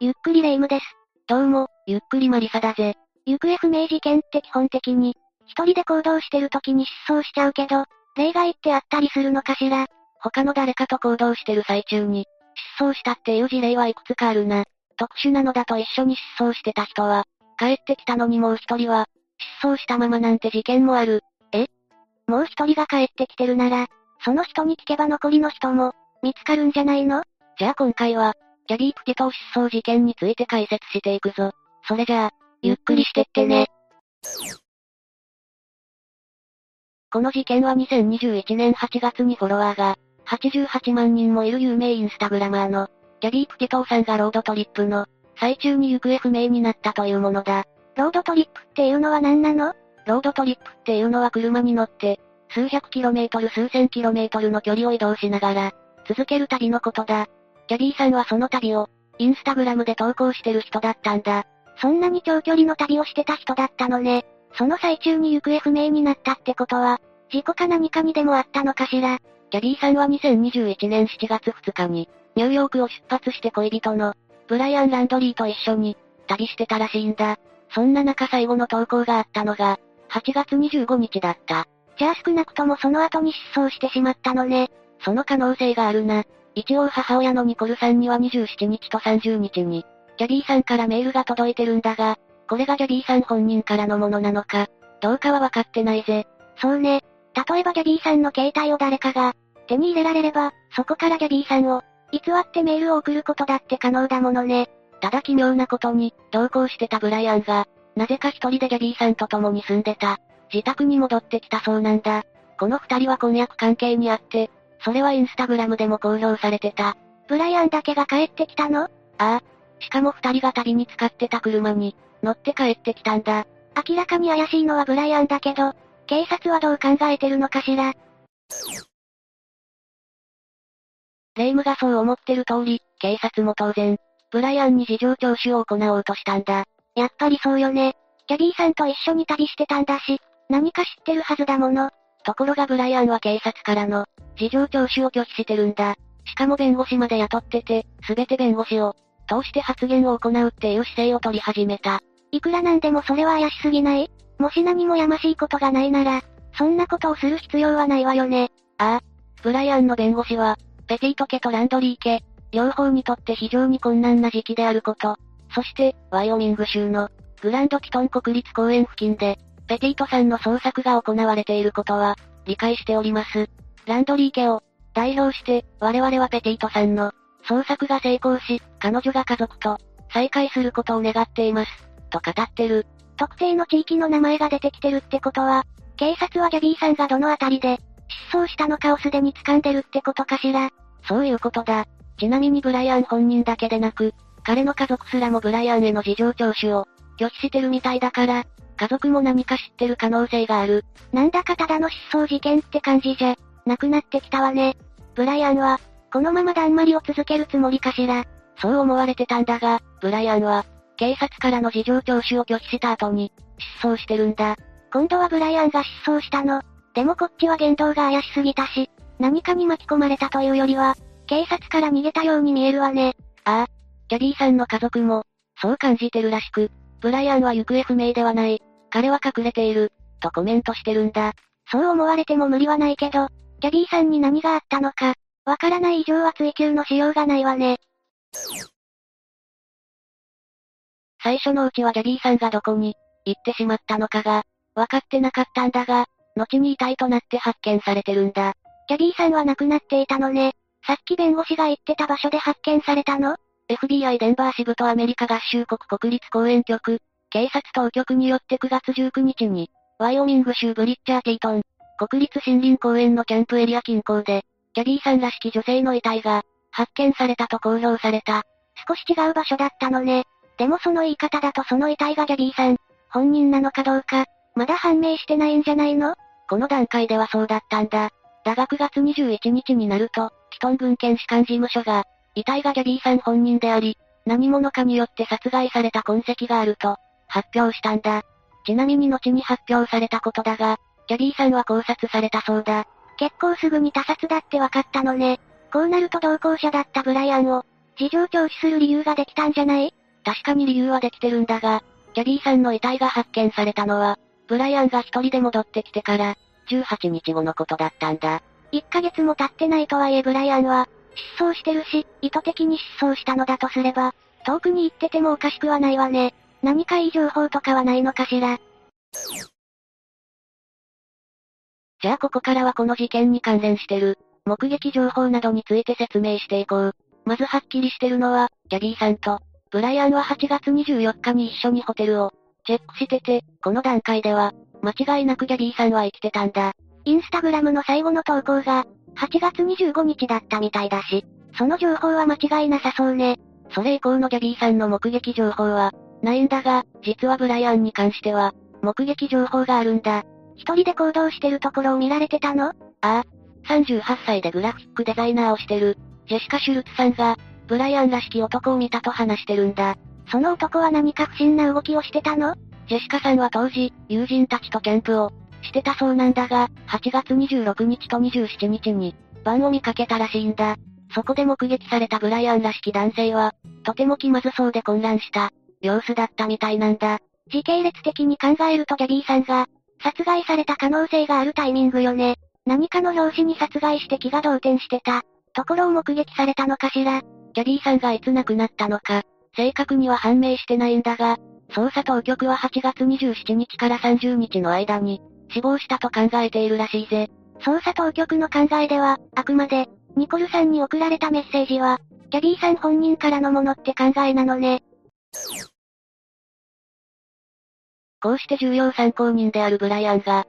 ゆっくりレ夢ムです。どうも、ゆっくりマリサだぜ。行方不明事件って基本的に、一人で行動してる時に失踪しちゃうけど、例外ってあったりするのかしら？他の誰かと行動してる最中に、失踪したっていう事例はいくつかあるな。特殊なのだと一緒に失踪してた人は、帰ってきたのにもう一人は、失踪したままなんて事件もある。え？もう一人が帰ってきてるなら、その人に聞けば残りの人も、見つかるんじゃないの？じゃあ今回は、ギャビープティトー失踪事件について解説していくぞ。それじゃあ、ゆっくりしてってね。この事件は2021年8月にフォロワーが、88万人もいる有名インスタグラマーの、ギャビープティトーさんがロードトリップの、最中に行方不明になったというものだ。ロードトリップっていうのは何なの？ロードトリップっていうのは車に乗って、数百キロメートル数千キロメートルの距離を移動しながら、続ける旅のことだ。キャビーさんはその旅を、インスタグラムで投稿してる人だったんだ。そんなに長距離の旅をしてた人だったのね。その最中に行方不明になったってことは、事故か何かにでもあったのかしら。キャビーさんは2021年7月2日に、ニューヨークを出発して恋人の、ブライアン・ランドリーと一緒に、旅してたらしいんだ。そんな中最後の投稿があったのが、8月25日だった。じゃあ少なくともその後に失踪してしまったのね。その可能性があるな。一応母親のニコルさんには27日と30日に、ギャビーさんからメールが届いてるんだが、これがギャビーさん本人からのものなのか、どうかはわかってないぜ。そうね。例えばギャビーさんの携帯を誰かが、手に入れられれば、そこからギャビーさんを、偽ってメールを送ることだって可能だものね。ただ奇妙なことに、同行してたブライアンが、なぜか一人でギャビーさんと共に住んでた。自宅に戻ってきたそうなんだ。この二人は婚約関係にあって、それはインスタグラムでも公表されてた。ブライアンだけが帰ってきたの？ああ。しかも二人が旅に使ってた車に、乗って帰ってきたんだ。明らかに怪しいのはブライアンだけど、警察はどう考えてるのかしら？レイムがそう思ってる通り、警察も当然、ブライアンに事情聴取を行おうとしたんだ。やっぱりそうよね。キャビーさんと一緒に旅してたんだし、何か知ってるはずだもの。ところがブライアンは警察からの、事情聴取を拒否してるんだ。しかも弁護士まで雇ってて、すべて弁護士を、通して発言を行うっていう姿勢を取り始めた。いくらなんでもそれは怪しすぎない？もし何もやましいことがないなら、そんなことをする必要はないわよね。ああ。ブライアンの弁護士は、ペティト家とランドリー家、両方にとって非常に困難な時期であること。そして、ワイオミング州の、グランドキトン国立公園付近で、ペティートさんの捜索が行われていることは、理解しております。ランドリー家を、代表して、我々はペティートさんの、捜索が成功し、彼女が家族と、再会することを願っています。と語ってる。特定の地域の名前が出てきてるってことは、警察はギャビーさんがどのあたりで、失踪したのかをすでに掴んでるってことかしら。そういうことだ。ちなみにブライアン本人だけでなく、彼の家族すらもブライアンへの事情聴取を拒否してるみたいだから、家族も何か知ってる可能性がある。なんだかただの失踪事件って感じじゃ、なくなってきたわね。ブライアンは、このままだんまりを続けるつもりかしら。そう思われてたんだが、ブライアンは、警察からの事情聴取を拒否した後に、失踪してるんだ。今度はブライアンが失踪したの。でもこっちは言動が怪しすぎたし、何かに巻き込まれたというよりは、警察から逃げたように見えるわね。ああ。キャビーさんの家族も、そう感じてるらしく、ブライアンは行方不明ではない。彼は隠れている、とコメントしてるんだ。そう思われても無理はないけど、キャビーさんに何があったのか、わからない以上は追求のしようがないわね。最初のうちはギャビーさんがどこに行ってしまったのかが、分かってなかったんだが、後に遺体となって発見されてるんだ。キャビーさんは亡くなっていたのね。さっき弁護士が言ってた場所で発見されたの ?FBI デンバー支部とアメリカ合衆国国立公園局、警察当局によって9月19日に、ワイオミング州ブリッチャーティートン、国立森林公園のキャンプエリア近郊で、キャビーさんらしき女性の遺体が、発見されたと公表された。少し違う場所だったのね。でもその言い方だとその遺体がギャビーさん、本人なのかどうか、まだ判明してないんじゃないの？この段階ではそうだったんだ。だが9月21日になると、キトン郡検視官事務所が、遺体がギャビーさん本人であり、何者かによって殺害された痕跡があると、発表したんだ。ちなみに後に発表されたことだが、ギャビーさんは考察されたそうだ。結構すぐに他殺だって分かったのね。こうなると同行者だったブライアンを、事情聴取する理由ができたんじゃない？確かに理由はできてるんだが、キャビーさんの遺体が発見されたのは、ブライアンが一人で戻ってきてから、18日後のことだったんだ。1ヶ月も経ってないとはいえブライアンは、失踪してるし、意図的に失踪したのだとすれば、遠くに行っててもおかしくはないわね。何かいい情報とかはないのかしら？じゃあここからはこの事件に関連してる、目撃情報などについて説明していこう。まずはっきりしてるのは、キャビーさんと、ブライアンは8月24日に一緒にホテルを、チェックしてて、この段階では、間違いなくギャビーさんは生きてたんだ。インスタグラムの最後の投稿が、8月25日だったみたいだし、その情報は間違いなさそうね。それ以降のギャビーさんの目撃情報は、ないんだが、実はブライアンに関しては、目撃情報があるんだ。一人で行動してるところを見られてたの？ああ。38歳でグラフィックデザイナーをしてる、ジェシカ・シュルツさんが、ブライアンらしき男を見たと話してるんだ。その男は何か不審な動きをしてたの？ジェシカさんは当時、友人たちとキャンプを、してたそうなんだが、8月26日と27日に、バンを見かけたらしいんだ。そこで目撃されたブライアンらしき男性は、とても気まずそうで混乱した、様子だったみたいなんだ。時系列的に考えるとギャビーさんが、殺害された可能性があるタイミングよね。何かの拍子に殺害して気が動転してた、ところを目撃されたのかしら。キャビーさんがいつ亡くなったのか、正確には判明してないんだが、捜査当局は8月27日から30日の間に、死亡したと考えているらしいぜ。捜査当局の考えでは、あくまで、ニコルさんに送られたメッセージは、キャビーさん本人からのものって考えなのね。こうして重要参考人であるブライアンが、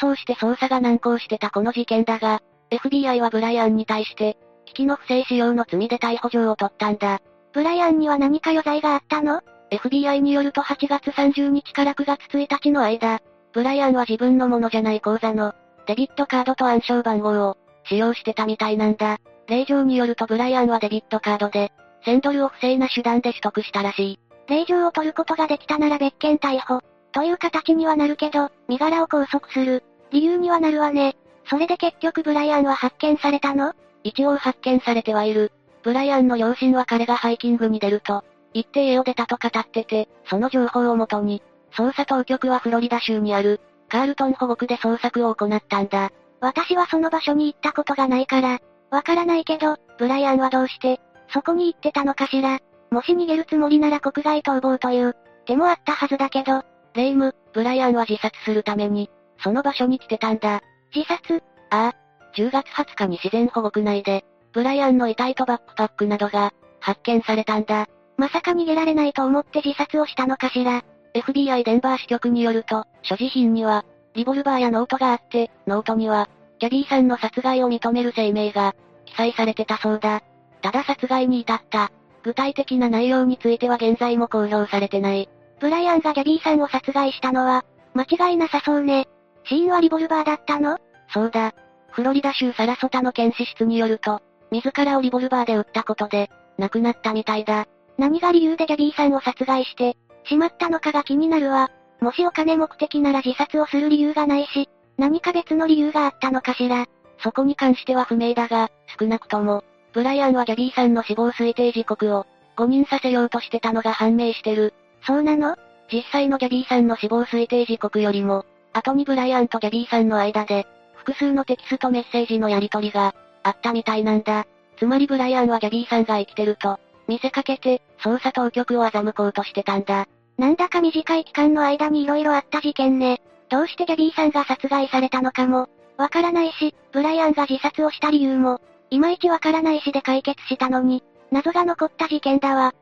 失踪して捜査が難航してたこの事件だが、FBI はブライアンに対して、機器の不正使用の罪で逮捕状を取ったんだ。ブライアンには何か余罪があったの ?FBI によると8月30日から9月1日の間、ブライアンは自分のものじゃない口座の、デビットカードと暗証番号を、使用してたみたいなんだ。令状によるとブライアンはデビットカードで、1000ドルを不正な手段で取得したらしい。令状を取ることができたなら別件逮捕、という形にはなるけど、身柄を拘束する、理由にはなるわね。それで結局ブライアンは発見されたの？一応発見されてはいる。ブライアンの両親は彼がハイキングに出ると、言って家を出たと語ってて、その情報をもとに、捜査当局はフロリダ州にある、カールトン保護区で捜索を行ったんだ。私はその場所に行ったことがないから、わからないけど、ブライアンはどうして、そこに行ってたのかしら。もし逃げるつもりなら国外逃亡という、手もあったはずだけど。レイム、ブライアンは自殺するために、その場所に来てたんだ。自殺？ああ、10月20日に自然保護区内で、ブライアンの遺体とバックパックなどが、発見されたんだ。まさか逃げられないと思って自殺をしたのかしら。FBI デンバー支局によると、所持品には、リボルバーやノートがあって、ノートには、ギャビーさんの殺害を認める声明が、記載されてたそうだ。ただ殺害に至った、具体的な内容については現在も公表されてない。ブライアンがギャビーさんを殺害したのは、間違いなさそうね。死因はリボルバーだったの？そうだ。フロリダ州サラソタの検視室によると、自らをリボルバーで撃ったことで、亡くなったみたいだ。何が理由でギャビーさんを殺害して、しまったのかが気になるわ。もしお金目的なら自殺をする理由がないし、何か別の理由があったのかしら。そこに関しては不明だが、少なくとも、ブライアンはギャビーさんの死亡推定時刻を、誤認させようとしてたのが判明してる。そうなの？実際のギャビーさんの死亡推定時刻よりも、後にブライアンとギャビーさんの間で、複数のテキストメッセージのやり取りが、あったみたいなんだ。つまりブライアンはギャビーさんが生きてると、見せかけて、捜査当局を欺こうとしてたんだ。なんだか短い期間の間に色々あった事件ね。どうしてギャビーさんが殺害されたのかも、わからないし、ブライアンが自殺をした理由も、いまいちわからないしで解決したのに、謎が残った事件だわ。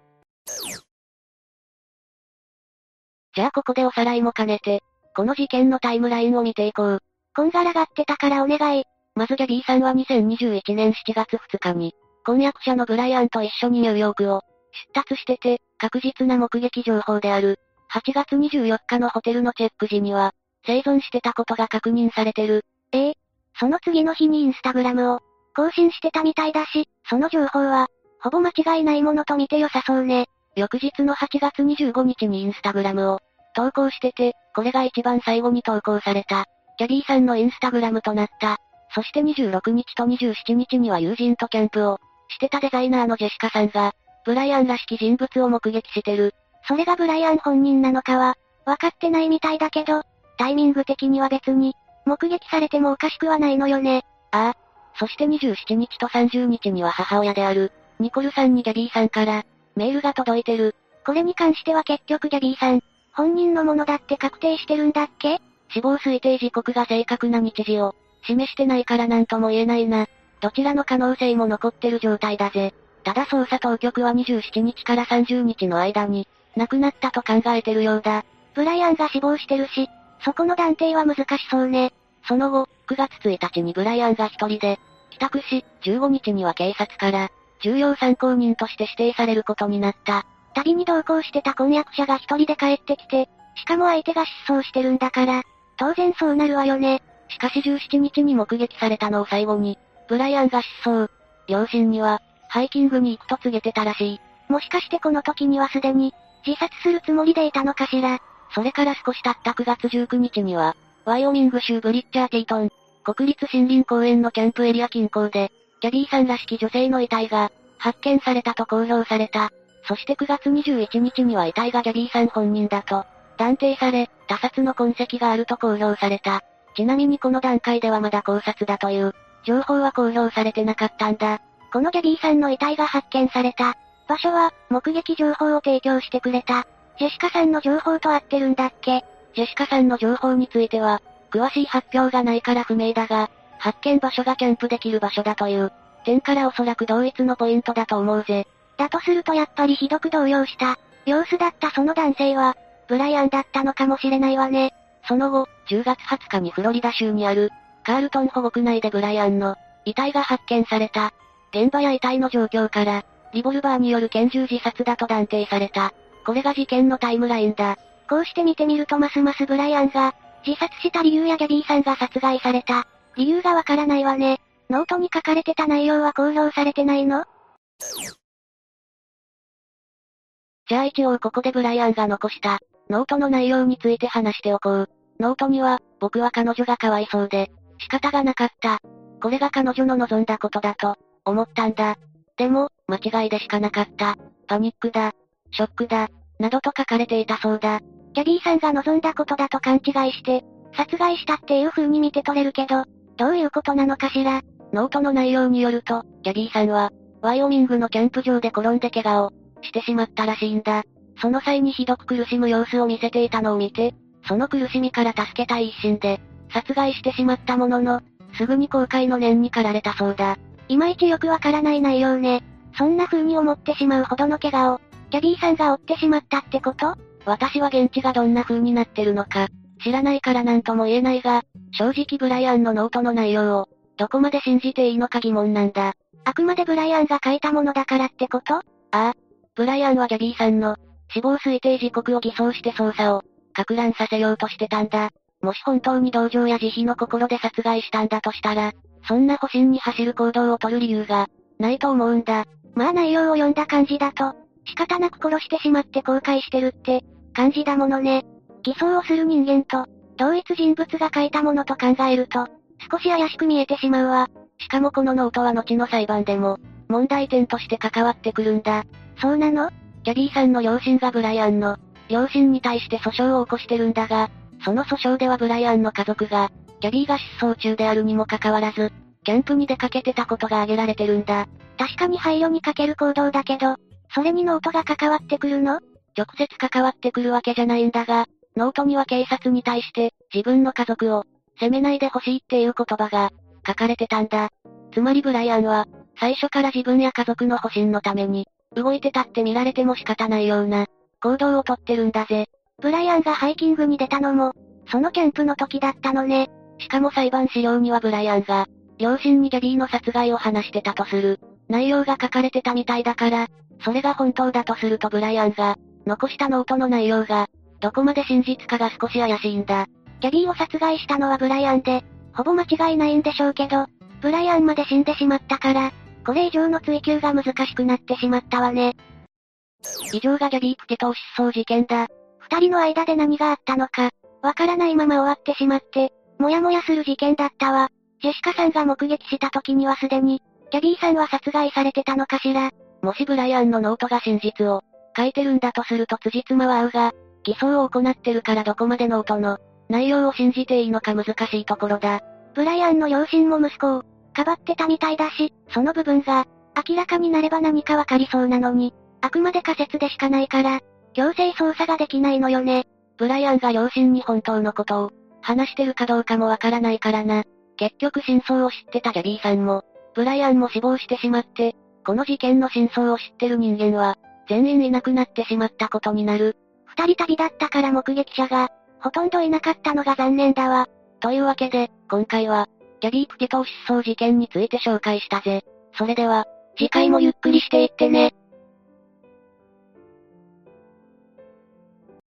じゃあここでおさらいも兼ねて、この事件のタイムラインを見ていこう。こんがらがってたからお願い。まずギャビーさんは2021年7月2日に、婚約者のブライアンと一緒にニューヨークを出発してて、確実な目撃情報である、8月24日のホテルのチェック時には、生存してたことが確認されてる。ええその次の日にインスタグラムを更新してたみたいだし、その情報は、ほぼ間違いないものと見て良さそうね。翌日の8月25日にインスタグラムを投稿してて、これが一番最後に投稿された。キャビーさんのインスタグラムとなった。そして26日と27日には友人とキャンプをしてたデザイナーのジェシカさんが、ブライアンらしき人物を目撃してる。それがブライアン本人なのかは、わかってないみたいだけど、タイミング的には別に、目撃されてもおかしくはないのよね。ああ。そして27日と30日には母親である、ニコルさんにギャビーさんから、メールが届いてる。これに関しては結局ギャビーさん、本人のものだって確定してるんだっけ？死亡推定時刻が正確な日時を、示してないからなんとも言えないな。どちらの可能性も残ってる状態だぜ。ただ捜査当局は27日から30日の間に、亡くなったと考えてるようだ。ブライアンが死亡してるし、そこの断定は難しそうね。その後、9月1日にブライアンが一人で、帰宅し、15日には警察から、重要参考人として指定されることになった。旅に同行してた婚約者が一人で帰ってきて、しかも相手が失踪してるんだから、当然そうなるわよね。しかし17日に目撃されたのを最後に、ブライアンが失踪。両親には、ハイキングに行くと告げてたらしい。もしかしてこの時にはすでに、自殺するつもりでいたのかしら。それから少し経った9月19日には、ワイオミング州ブリッチャーティートン、国立森林公園のキャンプエリア近郊で、キャビーさんらしき女性の遺体が、発見されたと公表された。そして9月21日には遺体がギャビーさん本人だと、断定され、他殺の痕跡があると公表された。ちなみにこの段階ではまだ考察だという、情報は公表されてなかったんだ。このギャビーさんの遺体が発見された。場所は、目撃情報を提供してくれた。ジェシカさんの情報と合ってるんだっけ？ジェシカさんの情報については、詳しい発表がないから不明だが、発見場所がキャンプできる場所だという、点からおそらく同一のポイントだと思うぜ。だとするとやっぱりひどく動揺した、様子だったその男性は、ブライアンだったのかもしれないわね。その後、10月20日にフロリダ州にある、カールトン保護区内でブライアンの、遺体が発見された。現場や遺体の状況から、リボルバーによる拳銃自殺だと断定された。これが事件のタイムラインだ。こうして見てみるとますますブライアンが、自殺した理由やギャビーさんが殺害された。理由がわからないわね。ノートに書かれてた内容は公表されてないの？じゃあ一応ここでブライアンが残した、ノートの内容について話しておこう。ノートには、僕は彼女がかわいそうで、仕方がなかった。これが彼女の望んだことだと、思ったんだ。でも、間違いでしかなかった。パニックだ。ショックだ。などと書かれていたそうだ。ギャビーさんが望んだことだと勘違いして、殺害したっていう風に見て取れるけど、どういうことなのかしら？ノートの内容によると、ギャビーさんは、ワイオミングのキャンプ場で転んで怪我をしてしまったらしいんだ。その際にひどく苦しむ様子を見せていたのを見て、その苦しみから助けたい一心で、殺害してしまったものの、すぐに後悔の念に駆られたそうだ。いまいちよくわからない内容ね。そんな風に思ってしまうほどの怪我を、ギャビーさんが負ってしまったってこと？私は現地がどんな風になってるのか、知らないからなんとも言えないが、正直ブライアンのノートの内容を、どこまで信じていいのか疑問なんだ。あくまでブライアンが書いたものだからってこと？ああ。ブライアンはギャビーさんの、死亡推定時刻を偽装して捜査を、拡乱させようとしてたんだ。もし本当に同情や慈悲の心で殺害したんだとしたら、そんな保身に走る行動を取る理由が、ないと思うんだ。まあ内容を読んだ感じだと、仕方なく殺してしまって後悔してるって、感じだものね。偽装をする人間と、同一人物が書いたものと考えると、少し怪しく見えてしまうわ。しかもこのノートは後の裁判でも、問題点として関わってくるんだ。そうなの？ギャビーさんの両親がブライアンの、両親に対して訴訟を起こしてるんだが、その訴訟ではブライアンの家族が、ギャビーが失踪中であるにもかかわらず、キャンプに出かけてたことが挙げられてるんだ。確かに配慮に欠ける行動だけど、それにノートが関わってくるの？直接関わってくるわけじゃないんだが、ノートには警察に対して、自分の家族を、責めないでほしいっていう言葉が、書かれてたんだ。つまりブライアンは、最初から自分や家族の保身のために、動いてたって見られても仕方ないような、行動をとってるんだぜ。ブライアンがハイキングに出たのも、そのキャンプの時だったのね。しかも裁判資料にはブライアンが、両親にギャビーの殺害を話してたとする、内容が書かれてたみたいだから、それが本当だとするとブライアンが、残したノートの内容が、どこまで真実かが少し怪しいんだ。ギャビーを殺害したのはブライアンで、ほぼ間違いないんでしょうけど、ブライアンまで死んでしまったから、これ以上の追及が難しくなってしまったわね。以上がギャビー・プティト失踪事件だ。二人の間で何があったのか、わからないまま終わってしまって、もやもやする事件だったわ。ジェシカさんが目撃した時にはすでに、ギャビーさんは殺害されてたのかしら。もしブライアンのノートが真実を書いてるんだとすると辻褄は合うが、偽装を行ってるからどこまでノートの内容を信じていいのか難しいところだ。ブライアンの両親も息子を、かばってたみたいだし、その部分が、明らかになれば何かわかりそうなのに、あくまで仮説でしかないから、強制捜査ができないのよね。ブライアンが両親に本当のことを、話してるかどうかもわからないからな。結局真相を知ってたギャビーさんも、ブライアンも死亡してしまって、この事件の真相を知ってる人間は、全員いなくなってしまったことになる。二人旅だったから目撃者が、ほとんどいなかったのが残念だわ。というわけで、今回は、ギャビー・プティトー失踪事件について紹介したぜ。それでは、次回もゆっくりしていってね。